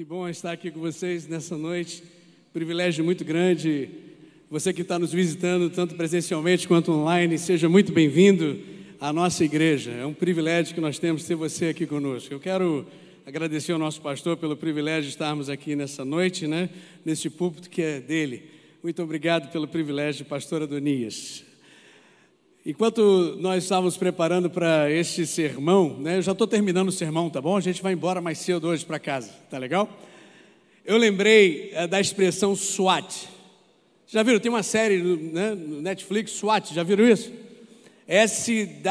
Que bom estar aqui com vocês nessa noite. Privilégio muito grande. Você que está nos visitando, tanto presencialmente quanto online, seja muito bem-vindo à nossa igreja. É um privilégio que nós temos ter você aqui conosco. Eu quero agradecer ao nosso pastor pelo privilégio de estarmos aqui nessa noite, né? Neste púlpito que é dele. Muito obrigado pelo privilégio, pastor Adonias. Enquanto nós estávamos preparando para este sermão, né, eu já estou terminando o sermão, tá bom? A gente vai embora mais cedo hoje para casa, tá legal? Eu lembrei é, da expressão SWAT. Já viram? Tem uma série né, no Netflix, SWAT, já viram isso? S-W-A-T.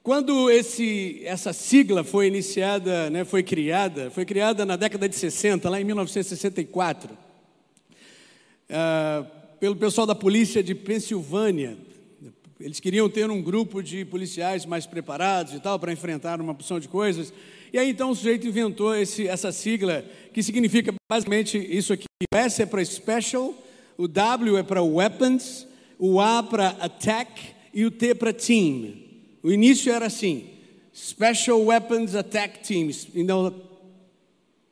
Quando esse, essa sigla foi iniciada, né, foi criada, foi criada na década de 60, lá em 1964. Uh, pelo pessoal da polícia de Pensilvânia. Eles queriam ter um grupo de policiais mais preparados e tal para enfrentar uma porção de coisas. E aí então o sujeito inventou esse, essa sigla que significa basicamente isso aqui. O S é para special, o W é para weapons, o A para attack e o T para team. O início era assim: Special Weapons Attack Teams. Então,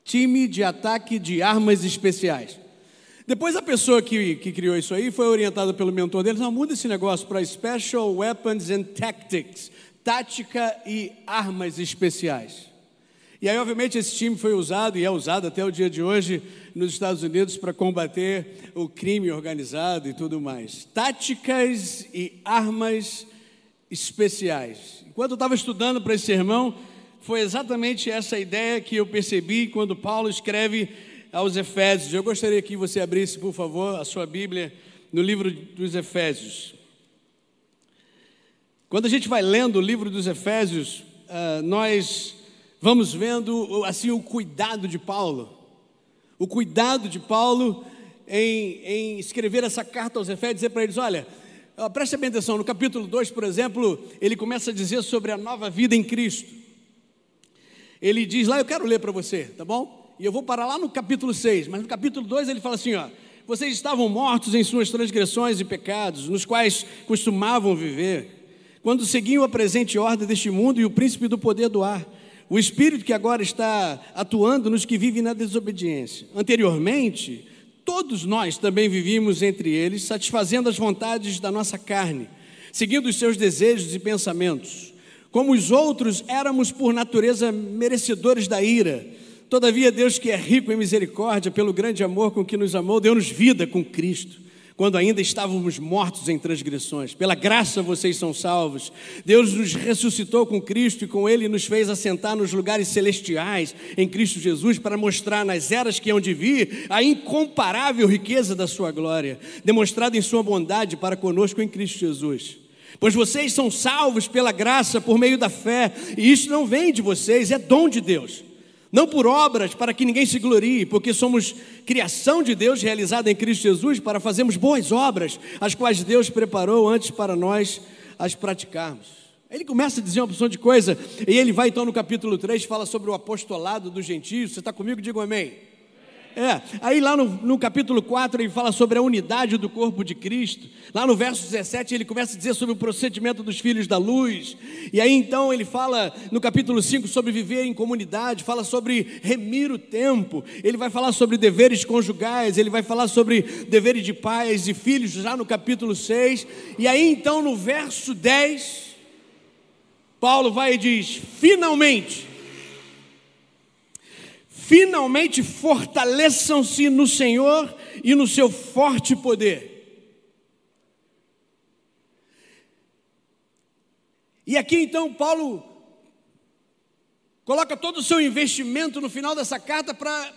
time de ataque de armas especiais. Depois a pessoa que, que criou isso aí foi orientada pelo mentor deles, não, muda esse negócio para Special Weapons and Tactics, tática e armas especiais. E aí, obviamente, esse time foi usado e é usado até o dia de hoje nos Estados Unidos para combater o crime organizado e tudo mais. Táticas e armas especiais. Enquanto eu estava estudando para esse sermão, foi exatamente essa ideia que eu percebi quando Paulo escreve aos Efésios. Eu gostaria que você abrisse, por favor, a sua Bíblia no livro dos Efésios. Quando a gente vai lendo o livro dos Efésios, uh, nós vamos vendo assim o cuidado de Paulo, o cuidado de Paulo em, em escrever essa carta aos Efésios, dizer para eles: olha, preste bem atenção, no capítulo 2, por exemplo, ele começa a dizer sobre a nova vida em Cristo. Ele diz lá, eu quero ler para você, tá bom? E eu vou parar lá no capítulo 6, mas no capítulo 2 ele fala assim: ó, vocês estavam mortos em suas transgressões e pecados, nos quais costumavam viver, quando seguiam a presente ordem deste mundo e o príncipe do poder do ar, o espírito que agora está atuando nos que vivem na desobediência. Anteriormente, todos nós também vivíamos entre eles, satisfazendo as vontades da nossa carne, seguindo os seus desejos e pensamentos. Como os outros, éramos por natureza merecedores da ira. Todavia, Deus, que é rico em misericórdia, pelo grande amor com que nos amou, deu-nos vida com Cristo, quando ainda estávamos mortos em transgressões. Pela graça vocês são salvos. Deus nos ressuscitou com Cristo e com Ele nos fez assentar nos lugares celestiais em Cristo Jesus para mostrar nas eras que hão de vir a incomparável riqueza da Sua glória, demonstrada em Sua bondade para conosco em Cristo Jesus. Pois vocês são salvos pela graça por meio da fé, e isso não vem de vocês, é dom de Deus não por obras para que ninguém se glorie, porque somos criação de Deus realizada em Cristo Jesus para fazermos boas obras, as quais Deus preparou antes para nós as praticarmos. Ele começa a dizer uma opção de coisa, e ele vai então no capítulo 3, fala sobre o apostolado dos gentios. Você está comigo? Diga um amém. É, aí lá no, no, capítulo 4 ele fala sobre a unidade do corpo de Cristo. Lá no verso 17 ele começa a dizer sobre o procedimento dos filhos da luz. E aí então ele fala no capítulo 5 sobre viver em comunidade, fala sobre remir o tempo. Ele vai falar sobre deveres conjugais, ele vai falar sobre deveres de pais e filhos já no capítulo 6. E aí então no verso 10 Paulo vai e diz: finalmente finalmente fortaleçam-se no Senhor e no seu forte poder. E aqui então Paulo coloca todo o seu investimento no final dessa carta para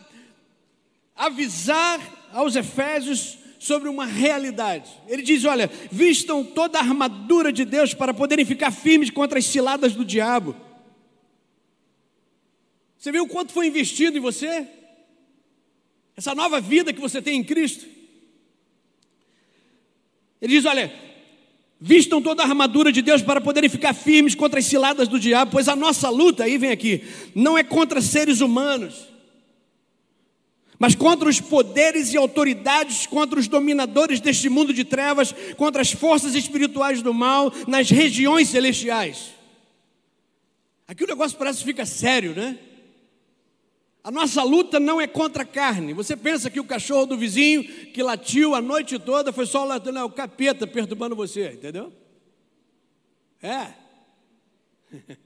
avisar aos Efésios sobre uma realidade. Ele diz: Olha, vistam toda a armadura de Deus para poderem ficar firmes contra as ciladas do diabo. Você viu quanto foi investido em você? Essa nova vida que você tem em Cristo. Ele diz: Olha, vistam toda a armadura de Deus para poderem ficar firmes contra as ciladas do diabo, pois a nossa luta, aí vem aqui, não é contra seres humanos, mas contra os poderes e autoridades, contra os dominadores deste mundo de trevas, contra as forças espirituais do mal nas regiões celestiais. Aqui o negócio parece que fica sério, né? A nossa luta não é contra a carne. Você pensa que o cachorro do vizinho que latiu a noite toda foi só o, não, o capeta perturbando você, entendeu? É.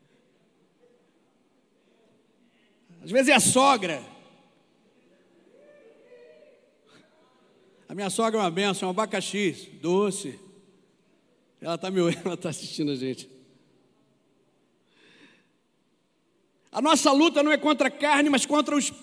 Às vezes é a sogra. A minha sogra é uma benção, é um abacaxi, doce. Ela está me ela está assistindo a gente. A nossa luta não é contra a carne, mas contra os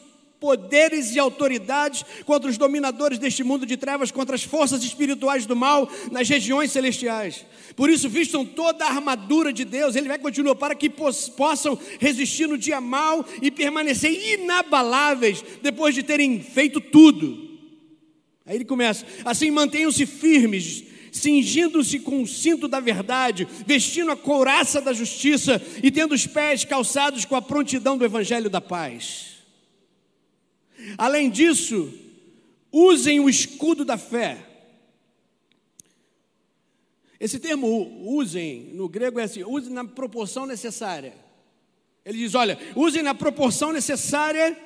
poderes e autoridades, contra os dominadores deste mundo de trevas, contra as forças espirituais do mal nas regiões celestiais. Por isso, vistam toda a armadura de Deus, Ele vai continuar para que possam resistir no dia mal e permanecer inabaláveis depois de terem feito tudo. Aí ele começa: assim mantenham-se firmes, cingindo-se com o cinto da verdade, vestindo a couraça da justiça e tendo os pés calçados com a prontidão do evangelho da paz. Além disso, usem o escudo da fé. Esse termo usem no grego é assim: usem na proporção necessária. Ele diz: olha, usem na proporção necessária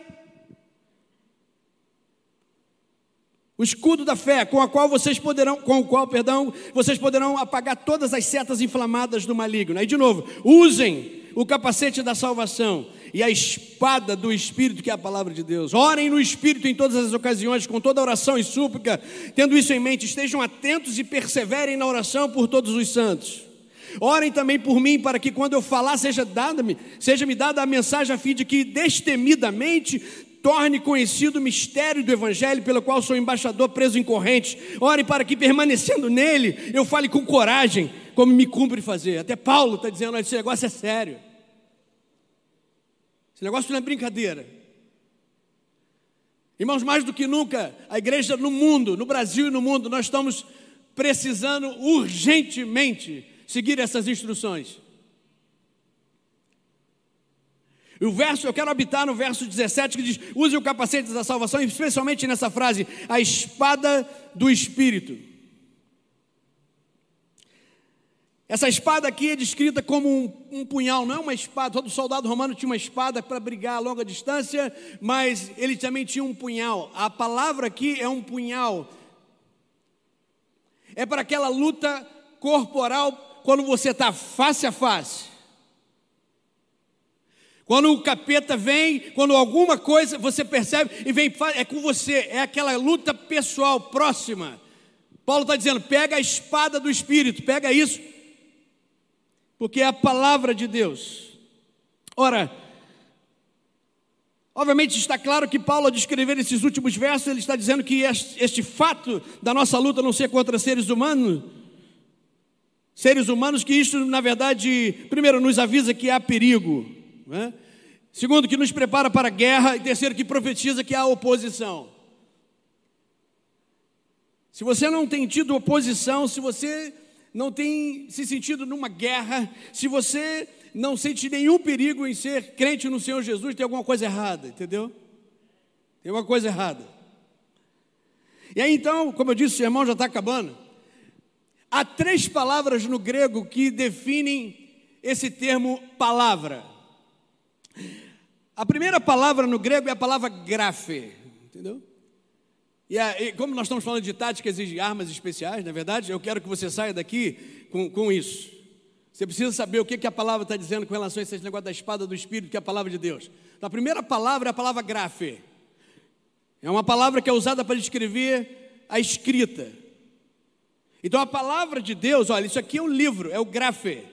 O escudo da fé, com a qual vocês poderão, com o qual, perdão, vocês poderão apagar todas as setas inflamadas do maligno. Aí de novo, usem o capacete da salvação e a espada do Espírito, que é a palavra de Deus. Orem no Espírito em todas as ocasiões, com toda oração e súplica. Tendo isso em mente, estejam atentos e perseverem na oração por todos os santos. Orem também por mim, para que quando eu falar, seja dada-me, seja me dada a mensagem a fim de que destemidamente torne conhecido o mistério do Evangelho, pelo qual sou embaixador preso em correntes. Ore para que, permanecendo nele, eu fale com coragem, como me cumpre fazer. Até Paulo está dizendo: esse negócio é sério. Esse negócio não é brincadeira. Irmãos, mais do que nunca, a igreja no mundo, no Brasil e no mundo, nós estamos precisando urgentemente seguir essas instruções. O verso, eu quero habitar no verso 17 que diz: use o capacete da salvação, especialmente nessa frase, a espada do Espírito. Essa espada aqui é descrita como um, um, punhal, não é uma espada. Todo soldado romano tinha uma espada para brigar a longa distância, mas ele também tinha um punhal. A palavra aqui é um punhal. É para aquela luta corporal quando você está face a face. Quando o capeta vem, quando alguma coisa você percebe e vem, é com você, é aquela luta pessoal próxima. Paulo está dizendo: pega a espada do Espírito, pega isso, porque é a palavra de Deus. Ora, obviamente está claro que Paulo, ao descrever esses últimos versos, ele está dizendo que este, este fato da nossa luta não ser contra seres humanos, seres humanos, que isto, na verdade, primeiro nos avisa que há perigo. Né? Segundo, que nos prepara para a guerra. E terceiro, que profetiza que há oposição. Se você não tem tido oposição, se você não tem se sentido numa guerra, se você não sente nenhum perigo em ser crente no Senhor Jesus, tem alguma coisa errada, entendeu? Tem alguma coisa errada. E aí então, como eu disse, o sermão já está acabando. Há três palavras no grego que definem esse termo palavra. A primeira palavra no grego é a palavra grafe, entendeu? E, a, e, como nós estamos falando de táticas e de armas especiais, na é verdade, eu quero que você saia daqui com, com isso. Você precisa saber o que, que a palavra está dizendo com relação a esse negócio da espada do Espírito, que é a palavra de Deus. A primeira palavra é a palavra grafe. É uma palavra que é usada para descrever a escrita. Então, a palavra de Deus, olha, isso aqui é um livro, é o grafe.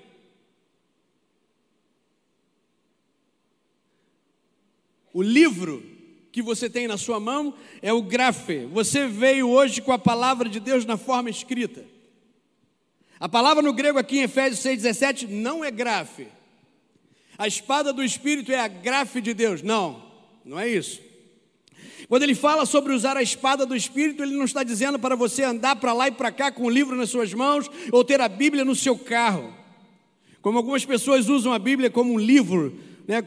O livro que você tem na sua mão é o grafe. Você veio hoje com a palavra de Deus na forma escrita. A palavra no grego aqui em Efésios 6,17 não é grafe. A espada do Espírito é a grafe de Deus. Não, não é isso. Quando ele fala sobre usar a espada do Espírito, ele não está dizendo para você andar para lá e para cá com o livro nas suas mãos ou ter a Bíblia no seu carro. Como algumas pessoas usam a Bíblia como um livro né,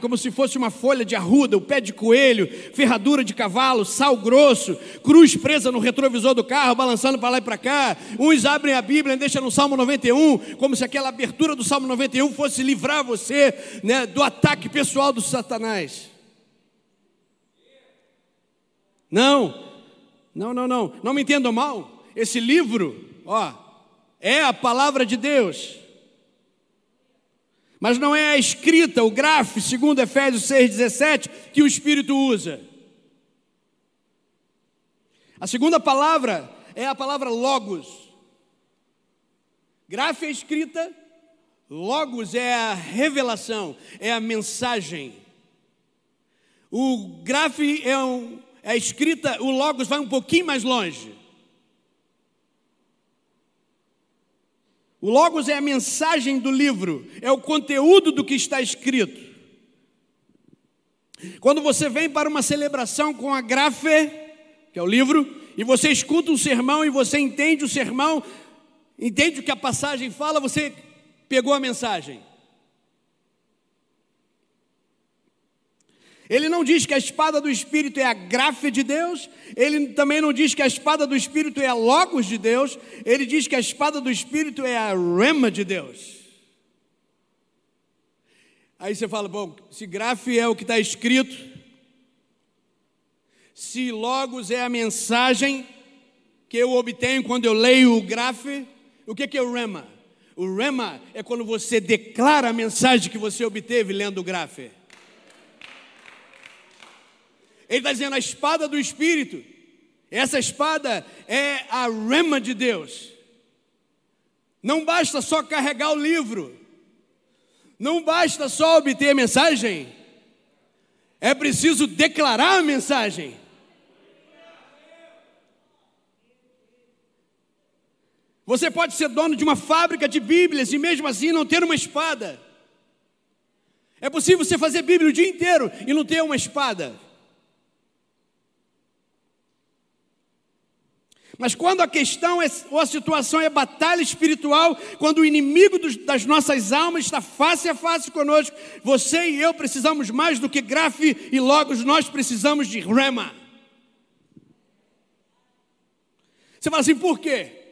como se fosse uma folha de arruda, o pé de coelho, ferradura de cavalo, sal grosso, cruz presa no retrovisor do carro, balançando para lá e para cá. Uns abrem a Bíblia e deixam no Salmo 91, como se aquela abertura do Salmo 91 fosse livrar você né, do ataque pessoal do Satanás. Não, não, não, não, não me entendam mal. Esse livro, ó, é a palavra de Deus. Mas não é a escrita, o grafo, segundo Efésios 6,17, que o Espírito usa. A segunda palavra é a palavra logos. Grafo é escrita, logos é a revelação, é a mensagem. O grafo é, um, é a escrita, o logos vai um pouquinho mais longe. O Logos é a mensagem do livro, é o conteúdo do que está escrito. Quando você vem para uma celebração com a grafe, que é o livro, e você escuta um sermão e você entende o sermão, entende o que a passagem fala, você pegou a mensagem. Ele não diz que a espada do Espírito é a grafe de Deus, ele também não diz que a espada do Espírito é a logos de Deus, ele diz que a espada do Espírito é a rema de Deus. Aí você fala, bom, se grafe é o que está escrito, se logos é a mensagem que eu obtenho quando eu leio o grafe, o que é o rema? O rema é quando você declara a mensagem que você obteve lendo o grafe. Ele está dizendo a espada do Espírito. Essa espada é a rema de Deus. Não basta só carregar o livro. Não basta só obter a mensagem. É preciso declarar a mensagem. Você pode ser dono de uma fábrica de Bíblias e mesmo assim não ter uma espada. É possível você fazer Bíblia o dia inteiro e não ter uma espada. Mas quando a questão é, ou a situação é batalha espiritual, quando o inimigo dos, das nossas almas está face a face conosco, você e eu precisamos mais do que grafe e logos, nós precisamos de rema. Você fala assim, por quê?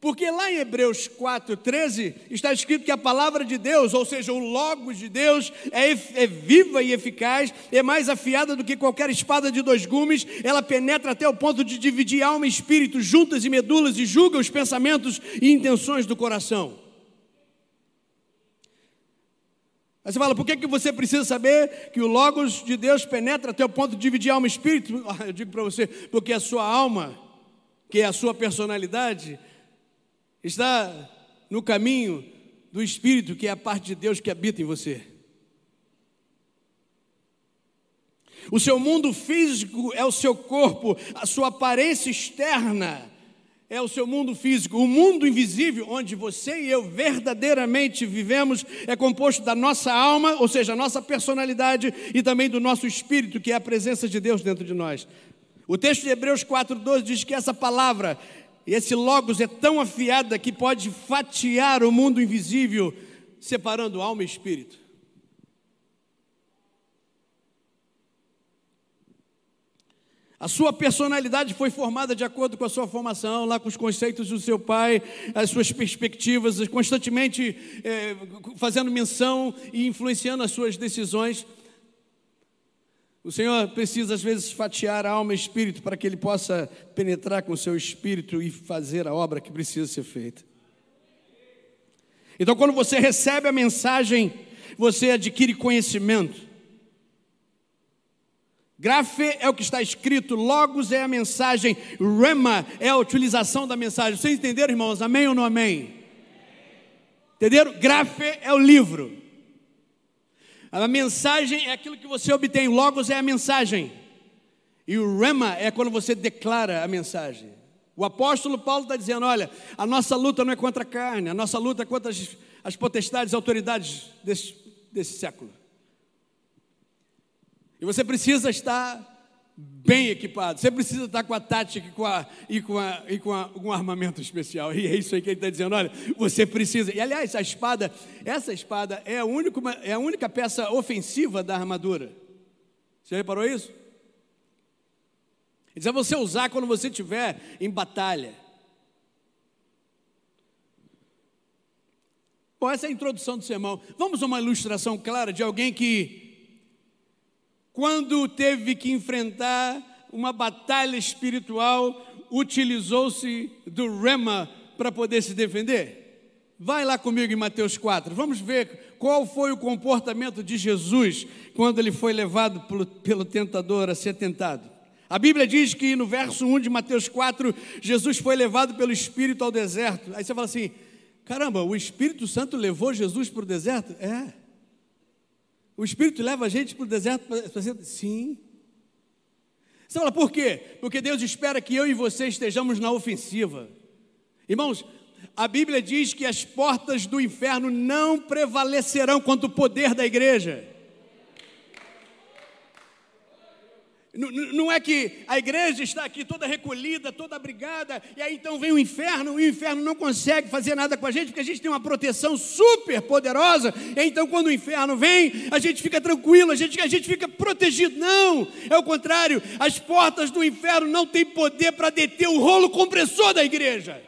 Porque lá em Hebreus 4,13 está escrito que a palavra de Deus, ou seja, o Logos de Deus, é, é, viva e eficaz, é mais afiada do que qualquer espada de dois gumes, ela penetra até o ponto de dividir alma e espírito, juntas e medulas, e julga os pensamentos e intenções do coração. Aí você fala, por que, que você precisa saber que o Logos de Deus penetra até o ponto de dividir alma e espírito? Eu digo para você, porque a sua alma, que é a sua personalidade, está no caminho do Espírito, que é a parte de Deus que habita em você. O seu mundo físico é o seu corpo, a sua aparência externa é o seu mundo físico. O mundo invisível, onde você e eu verdadeiramente vivemos, é composto da nossa alma, ou seja, a nossa personalidade, e também do nosso espírito, que é a presença de Deus dentro de nós. O texto de Hebreus 4,12 diz que essa palavra e esse Logos é tão afiada que pode fatiar o mundo invisível, separando alma e espírito. A sua personalidade foi formada de acordo com a sua formação, lá com os conceitos do seu pai, as suas perspectivas, constantemente é, fazendo menção e influenciando as suas decisões. O Senhor precisa, às vezes, fatiar a alma e espírito para que Ele possa penetrar com o seu espírito e fazer a obra que precisa ser feita. Então, quando você recebe a mensagem, você adquire conhecimento. Grafe é o que está escrito, logos é a mensagem, rema é a utilização da mensagem. Vocês entenderam, irmãos? Amém ou não amém? Entenderam? Grafe é o livro. A mensagem é aquilo que você obtém, logos é a mensagem. E o rema é quando você declara a mensagem. O apóstolo Paulo está dizendo: olha, a nossa luta não é contra a carne, a nossa luta é contra as, as potestades e autoridades desse, desse século. E você precisa estar bem equipado. Você precisa estar com a tática e com, a, e com, a, e com, a, um armamento especial. E é isso aí que ele está dizendo. Olha, você precisa. E aliás, a espada, essa espada é a única, é a única peça ofensiva da armadura. Você reparou isso? Ele diz, é você usar quando você estiver em batalha. Bom, essa é a introdução do sermão. Vamos a uma ilustração clara de alguém que quando teve que enfrentar uma batalha espiritual, utilizou-se do rema para poder se defender? Vai lá comigo em Mateus 4, vamos ver qual foi o comportamento de Jesus quando ele foi levado pelo, pelo tentador a ser tentado. A Bíblia diz que no verso 1 de Mateus 4, Jesus foi levado pelo Espírito ao deserto. Aí você fala assim: caramba, o Espírito Santo levou Jesus para o deserto? É. O Espírito leva a gente para o deserto para ser. Sim. Você fala, por quê? Porque Deus espera que eu e você estejamos na ofensiva. Irmãos, a Bíblia diz que as portas do inferno não prevalecerão contra o poder da igreja. Não é que a igreja está aqui toda recolhida, toda abrigada, e aí então vem o inferno, e o inferno não consegue fazer nada com a gente, porque a gente tem uma proteção super poderosa, e então quando o inferno vem, a gente fica tranquilo, a gente, a gente fica protegido. Não, é o contrário, as portas do inferno não têm poder para deter o rolo compressor da igreja.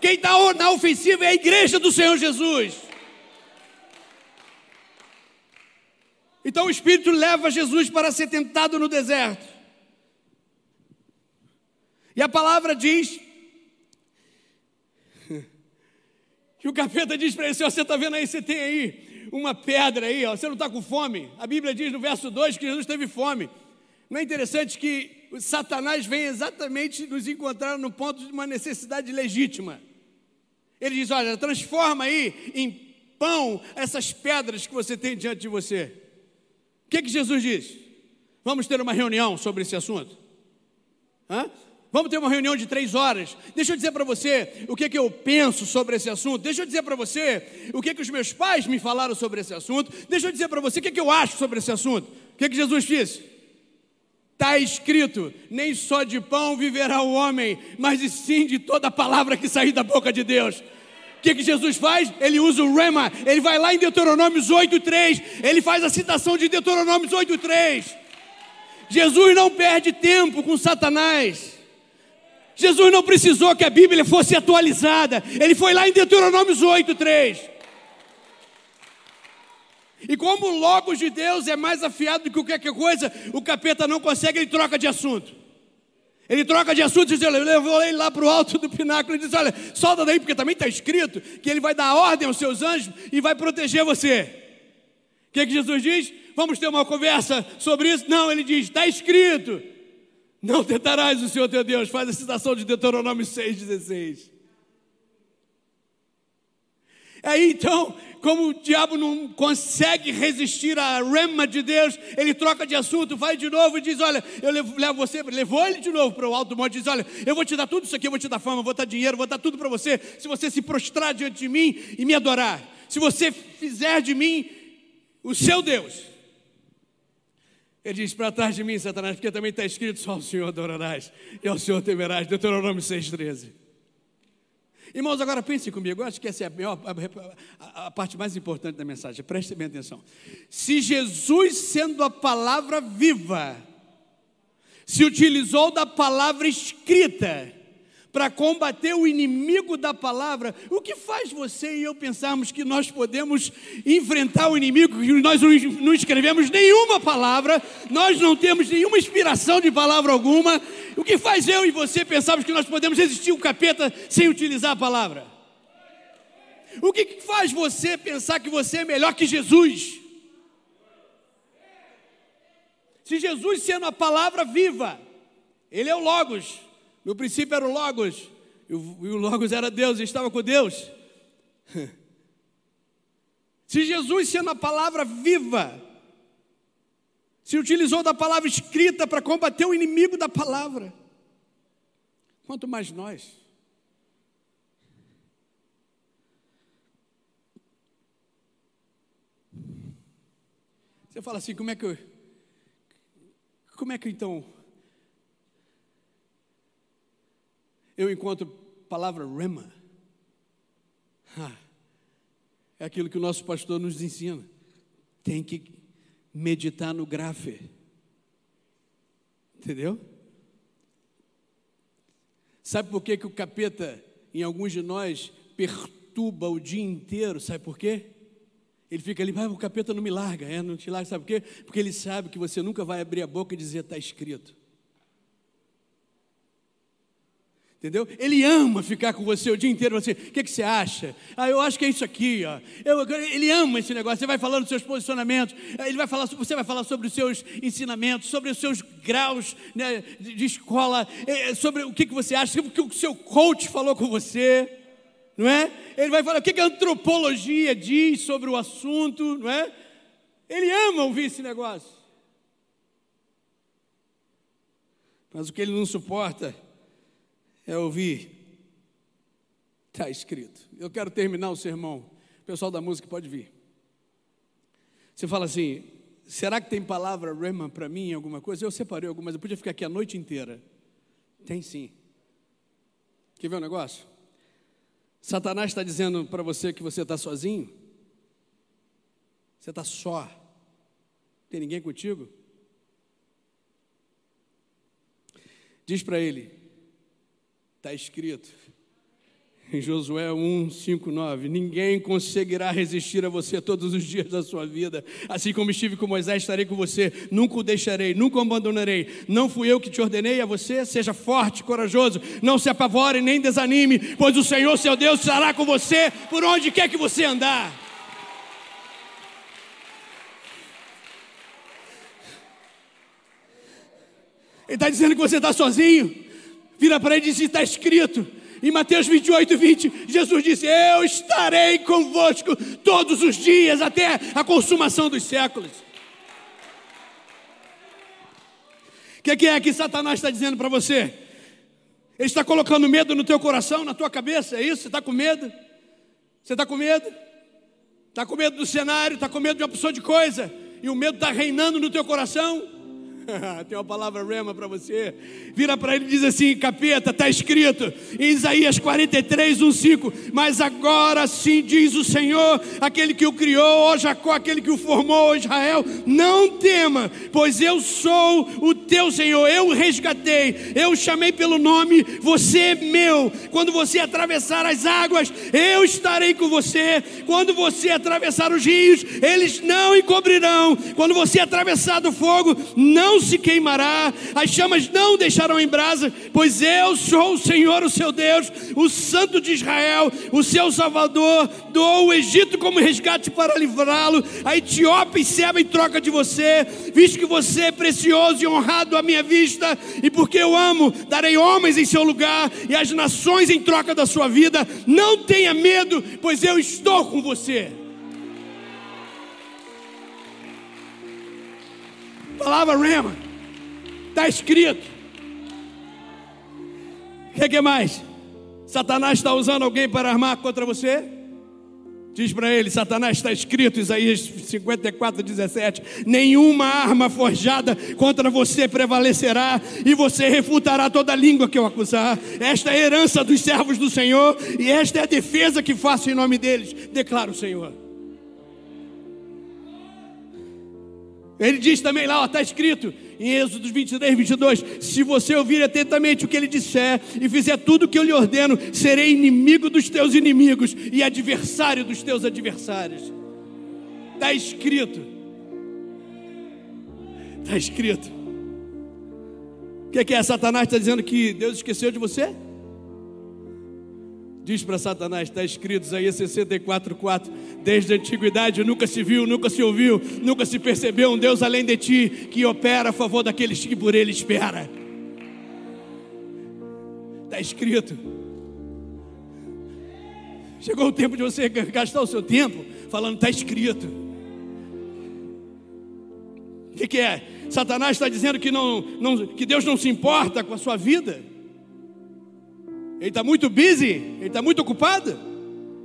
Quem está na ofensiva é a igreja do Senhor Jesus. Então o Espírito leva Jesus para ser tentado no deserto. E a palavra diz que o capeta diz para ele: Você está vendo aí, você tem aí uma pedra aí, ó, você não está com fome? A Bíblia diz no verso 2 que Jesus teve fome. Não é interessante que Satanás vem exatamente nos encontrar no ponto de uma necessidade legítima. Ele diz: Olha, transforma aí em pão essas pedras que você tem diante de você. Que, que Jesus diz? Vamos ter uma reunião sobre esse assunto? Hã? Vamos ter uma reunião de três horas. Deixa eu dizer para você o que, que eu penso sobre esse assunto. Deixa eu dizer para você o que, que os meus pais me falaram sobre esse assunto. Deixa eu dizer para você o que, que eu acho sobre esse assunto. O que, que Jesus disse? Está escrito: nem só de pão viverá o homem, mas sim de toda a palavra que sair da boca de Deus. O que, que Jesus faz? Ele usa o rema, ele vai lá em Deuteronômios 8,3, ele faz a citação de Deuteronômios 8,3. Jesus não perde tempo com Satanás. Jesus não precisou que a Bíblia fosse atualizada, ele foi lá em Deuteronômios 8,3. E como o Logos de Deus é mais afiado do que qualquer coisa, o capeta não consegue, ele troca de assunto. Ele troca de assunto e diz: Ele levou ele lá para o alto do pináculo e diz: Olha, solta daí, porque também está escrito que ele vai dar ordem aos seus anjos e vai proteger você. O que, que Jesus diz? Vamos ter uma conversa sobre isso? Não, ele diz: Está escrito. Não tentarás o Senhor teu Deus. Faz a citação de Deuteronômio 6,16. Aí então, como o diabo não consegue resistir à rema de Deus, ele troca de assunto, vai de novo e diz: Olha, eu levo, levo você, levou ele de novo para o alto monte e diz: Olha, eu vou te dar tudo isso aqui, eu vou te dar fama, vou dar dinheiro, vou dar tudo para você, se você se prostrar diante de mim e me adorar, se você fizer de mim o seu Deus. Ele diz: Para trás de mim, Satanás, porque também está escrito: Só o Senhor adorarás e ao Senhor temerás. Deuteronômio 6,13. Irmãos, agora pensem comigo, eu acho que essa é a, maior, a, a parte mais importante da mensagem, prestem bem atenção. Se Jesus, sendo a palavra viva, se utilizou da palavra escrita, para combater o inimigo da palavra, o que faz você e eu pensarmos que nós podemos enfrentar o inimigo, nós não escrevemos nenhuma palavra, nós não temos nenhuma inspiração de palavra alguma, o que faz eu e você pensarmos que nós podemos resistir o capeta sem utilizar a palavra? O que faz você pensar que você é melhor que Jesus? Se Jesus sendo a palavra viva, Ele é o Logos, no princípio era o Logos, e o Logos era Deus, e estava com Deus. Se Jesus, sendo a palavra viva, se utilizou da palavra escrita para combater o inimigo da palavra, quanto mais nós. Você fala assim, como é que eu, como é que então eu encontro palavra rema. É aquilo que o nosso pastor nos ensina. Tem que meditar no grafe. Entendeu? Sabe por que, que o capeta, em alguns de nós, perturba o dia inteiro? Sabe por quê? Ele fica ali, ah, o capeta não me larga, é, não te larga, sabe por quê? Porque ele sabe que você nunca vai abrir a boca e dizer, está escrito. Entendeu? Ele ama ficar com você o dia inteiro. Você, o que, que você acha? Ah, eu acho que é isso aqui. Ó. Eu, ele ama esse negócio. Você vai falando dos seus posicionamentos. Ele vai falar, você vai falar sobre os seus ensinamentos, sobre os seus graus né, de escola, é, sobre o que, que você acha, o que o seu coach falou com você. Não é? Ele vai falar o que, que a antropologia diz sobre o assunto. Não é? Ele ama ouvir esse negócio. Mas o que ele não suporta é ouvir. Está escrito. Eu quero terminar o sermão. O pessoal da música pode vir. Você fala assim: será que tem palavra rema para mim alguma coisa? Eu separei algumas, eu podia ficar aqui a noite inteira. Tem sim. Quer ver um negócio? Satanás está dizendo para você que você está sozinho. Você está só. Tem ninguém contigo? Diz para ele: Está escrito em Josué 1, 5, 9: Ninguém conseguirá resistir a você todos os dias da sua vida. Assim como estive com Moisés, estarei com você. Nunca o deixarei, nunca o abandonarei. Não fui eu que te ordenei a você? Seja forte, corajoso. Não se apavore nem desanime, pois o Senhor, seu Deus, estará com você por onde quer que você andar. Ele está dizendo que você está sozinho vira para ele e diz: Está escrito. Em Mateus 28, 20, Jesus disse: Eu estarei convosco todos os dias até a consumação dos séculos. O que, que, é que Satanás está dizendo para você? Ele está colocando medo no teu coração, na tua cabeça, é isso? Você está com medo? Você está com medo? Está com medo do cenário, está com medo de uma pessoa de coisa, e o medo está reinando no teu coração? Tem uma palavra rema para você. Vira para ele e diz assim: capeta, está escrito em Isaías 43, 1, 5. Mas agora sim diz o Senhor, aquele que o criou, ó Jacó, aquele que o formou, ó Israel: não tema, pois eu sou o teu Senhor, eu o resgatei, eu o chamei pelo nome, você é meu. Quando você atravessar as águas, eu estarei com você. Quando você atravessar os rios, eles não encobrirão. Quando você atravessar do fogo, não não se queimará, as chamas não deixarão em brasa, pois eu sou o Senhor, o seu Deus, o Santo de Israel, o seu Salvador. Dou o Egito como resgate para livrá-lo, a Etiópia e Seba em troca de você, visto que você é precioso e honrado à minha vista, e porque eu amo, darei homens em seu lugar e as nações em troca da sua vida. Não tenha medo, pois eu estou com você. Palavra rema. Está escrito. O que, que mais? Satanás está usando alguém para armar contra você? Diz para ele: Satanás está escrito, Isaías 54, 17: Nenhuma arma forjada contra você prevalecerá, e você refutará toda língua que eu acusar. Esta é a herança dos servos do Senhor, e esta é a defesa que faço em nome deles, declara o Senhor. Ele diz também lá, está escrito em Êxodo 23, 22: Se você ouvir atentamente o que ele disser e fizer tudo o que eu lhe ordeno, serei inimigo dos teus inimigos e adversário dos teus adversários. Está escrito. Está escrito. O que é, que é? Satanás está dizendo que Deus esqueceu de você? Diz para Satanás, está escrito Isaías 64, 4: Desde a antiguidade nunca se viu, nunca se ouviu, nunca se percebeu um Deus além de ti que opera a favor daqueles que por ele espera. Está escrito. Chegou o tempo de você gastar o seu tempo falando, está escrito. O que, que, é? Satanás está dizendo que, não, não, que Deus não se importa com a sua vida. Ele está muito busy, ele está muito ocupado.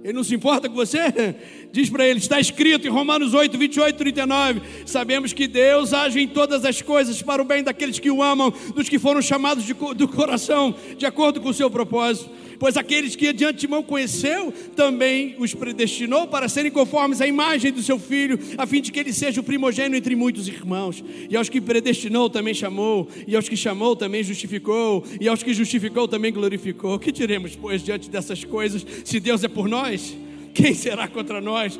Ele não se importa com você? Diz para ele: está escrito em Romanos 8, 28, 39. Sabemos que Deus age em todas as coisas para o bem daqueles que o amam, dos que foram chamados de, do coração, de acordo com o seu propósito pois aqueles que de antemão conheceu, também os predestinou para serem conformes à imagem do seu filho, a fim de que ele seja o primogênito entre muitos irmãos. E aos que predestinou também chamou, e aos que chamou também justificou, e aos que justificou também glorificou. Que diremos, pois, diante dessas coisas, se Deus é por nós? quem será contra nós?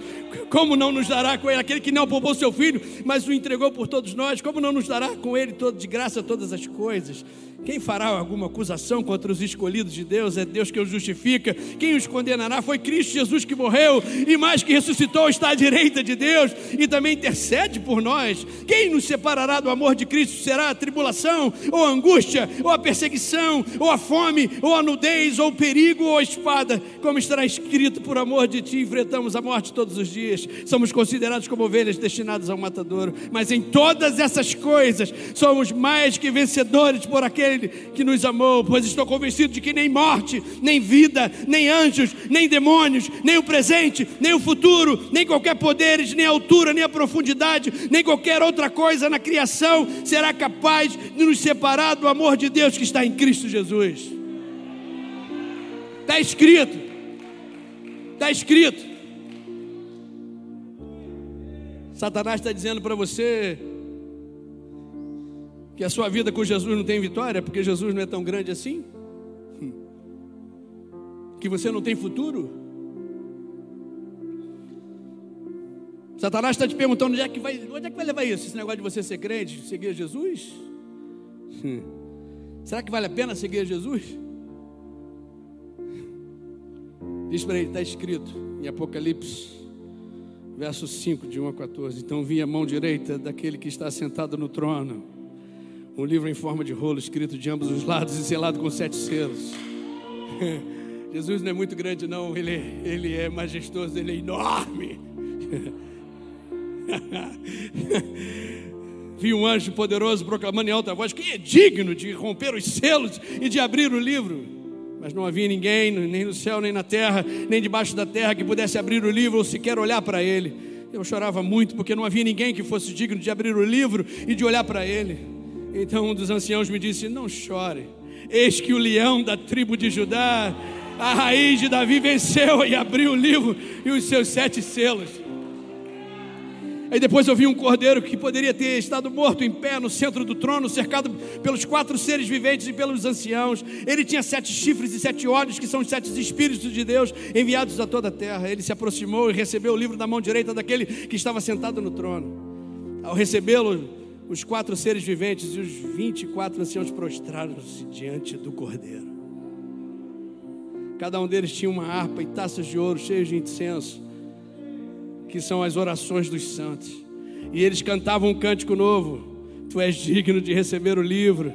Como não nos dará com ele aquele que não poupou seu filho, mas o entregou por todos nós? Como não nos dará com ele todo de graça todas as coisas? Quem fará alguma acusação contra os escolhidos de Deus? É Deus que os justifica. Quem os condenará? Foi Cristo Jesus que morreu e mais que ressuscitou, está à direita de Deus e também intercede por nós. Quem nos separará do amor de Cristo? Será a tribulação, ou a angústia, ou a perseguição, ou a fome, ou a nudez, ou o perigo, ou a espada? Como estará escrito, por amor de ti enfrentamos a morte todos os dias. Somos considerados como ovelhas destinadas ao matadouro. Mas em todas essas coisas somos mais que vencedores por aquele aquele que nos amou, pois estou convencido de que nem morte, nem vida, nem anjos, nem demônios, nem o presente, nem o futuro, nem qualquer poderes, nem a altura, nem a profundidade, nem qualquer outra coisa na criação será capaz de nos separar do amor de Deus que está em Cristo Jesus. Está escrito, está escrito. Satanás está dizendo para você que a sua vida com Jesus não tem vitória, porque Jesus não é tão grande assim? Que você não tem futuro? Satanás está te perguntando onde é, que vai, onde é que vai levar isso? Esse negócio de você ser crente, seguir Jesus? Será que vale a pena seguir Jesus? Diz para ele, está escrito em Apocalipse, verso 5, de 1 a 14. Então vi a mão direita daquele que está sentado no trono um livro em forma de rolo, escrito de ambos os lados e selado com sete selos. Jesus não é muito grande, não, ele, ele é majestoso, ele é enorme. Vi um anjo poderoso proclamando em alta voz: Quem é digno de romper os selos e de abrir o livro? Mas não havia ninguém, nem no céu, nem na terra, nem debaixo da terra, que pudesse abrir o livro ou sequer olhar para ele. Eu chorava muito porque não havia ninguém que fosse digno de abrir o livro e de olhar para ele. Então um dos anciãos me disse: Não chore, eis que o leão da tribo de Judá, a raiz de Davi, venceu e abriu o livro e os seus sete selos. Aí depois eu vi um cordeiro que poderia ter estado morto em pé no centro do trono, cercado pelos quatro seres viventes e pelos anciãos. Ele tinha sete chifres e sete olhos, que são os sete espíritos de Deus enviados a toda a terra. Ele se aproximou e recebeu o livro da mão direita daquele que estava sentado no trono. Ao recebê-lo, os quatro seres viventes e os vinte e quatro anciãos prostraram-se diante do cordeiro. Cada um deles tinha uma harpa e taças de ouro cheias de incenso, que são as orações dos santos. E eles cantavam um cântico novo: Tu és digno de receber o livro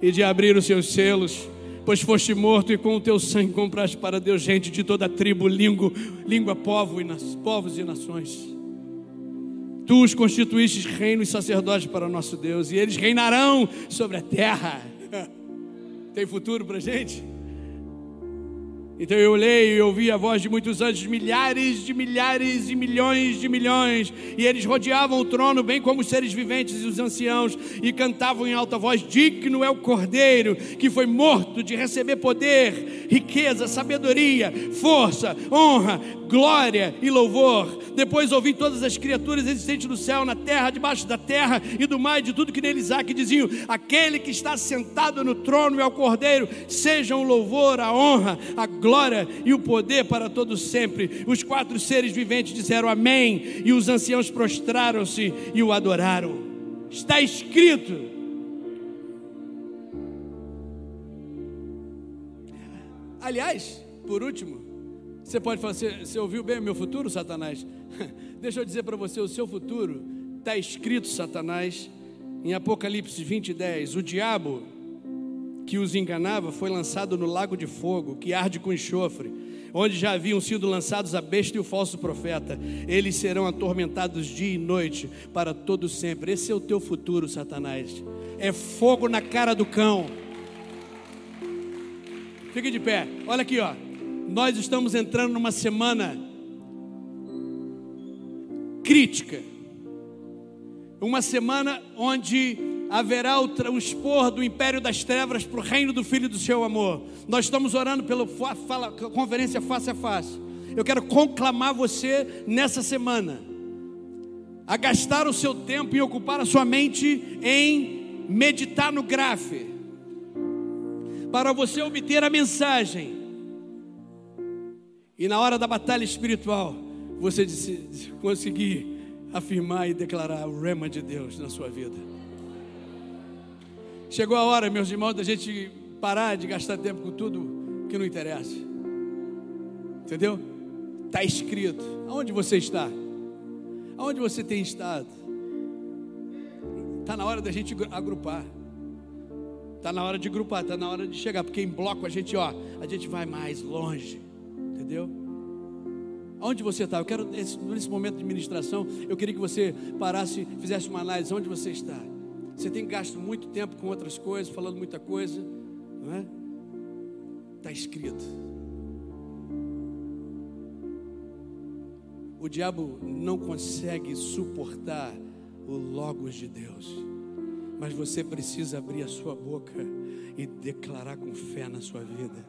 e de abrir os seus selos, pois foste morto e com o teu sangue compraste para Deus gente de toda tribo, língua, língua povo e nas, povos e nações. Tu os constituíste reino e sacerdote para nosso Deus, e eles reinarão sobre a terra. Tem futuro para gente? Então eu olhei e ouvi a voz de muitos anjos, milhares de milhares e milhões de milhões, e eles rodeavam o trono, bem como os seres viventes e os anciãos, e cantavam em alta voz: Digno é o cordeiro que foi morto de receber poder, riqueza, sabedoria, força, honra, glória e louvor. Depois ouvi todas as criaturas existentes no céu, na terra, debaixo da terra e do mar, e de tudo que neles há, que diziam: Aquele que está sentado no trono e ao cordeiro, sejam o louvor, a honra, a glória e o poder para todos sempre. Os quatro seres viventes disseram Amém, e os anciãos prostraram-se e o adoraram. Está escrito. Aliás, por último, você pode falar, você, você ouviu bem o meu futuro, Satanás? Deixa eu dizer para você, o seu futuro está escrito, Satanás, em Apocalipse 20, 10. O diabo que os enganava foi lançado no lago de fogo, que arde com enxofre, onde já haviam sido lançados a besta e o falso profeta. Eles serão atormentados dia e noite para todo sempre. Esse é o teu futuro, Satanás. É fogo na cara do cão. Fique de pé. Olha aqui, ó nós estamos entrando numa semana crítica. Uma semana onde haverá o transpor do império das trevas para o reino do Filho do seu amor. Nós estamos orando pela fala, conferência face a face. Eu quero conclamar você nessa semana a gastar o seu tempo e ocupar a sua mente em meditar no grafe, para você obter a mensagem E na hora da batalha espiritual, você conseguir afirmar e declarar o rema de Deus na sua vida. Chegou a hora, meus irmãos, da gente parar de gastar tempo com tudo que não interessa. Entendeu? Está escrito. Aonde você está? Aonde você tem estado? Está na hora da gente agrupar. Está na hora de grupar, está na hora de chegar, porque em bloco a gente, ó, a gente vai mais longe, entendeu? Onde você está? Eu quero, nesse momento de ministração, eu queria que você parasse, fizesse uma análise. Onde você está? Você tem gasto muito tempo com outras coisas, falando muita coisa, não é? Está escrito. O diabo não consegue suportar o Logos de Deus mas você precisa abrir a sua boca e declarar com fé na sua vida.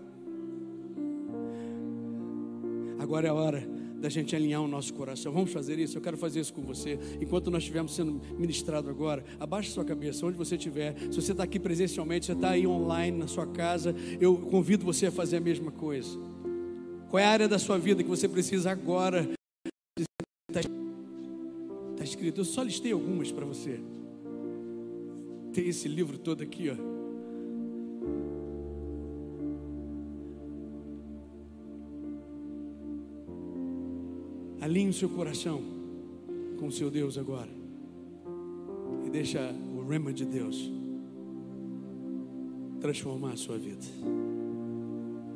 Agora é a hora da gente alinhar o nosso coração. Vamos fazer isso? Eu quero fazer isso com você. Enquanto nós estivermos sendo ministrado agora, abaixe sua cabeça, onde você estiver. Se você está aqui presencialmente, você está aí online na sua casa, eu convido você a fazer a mesma coisa. Qual é a área da sua vida que você precisa agora? Está escrito, eu só listei algumas para você tem esse livro todo aqui, ó. Alinhe o seu coração com o seu Deus agora. E deixa o rema de Deus transformar a sua vida.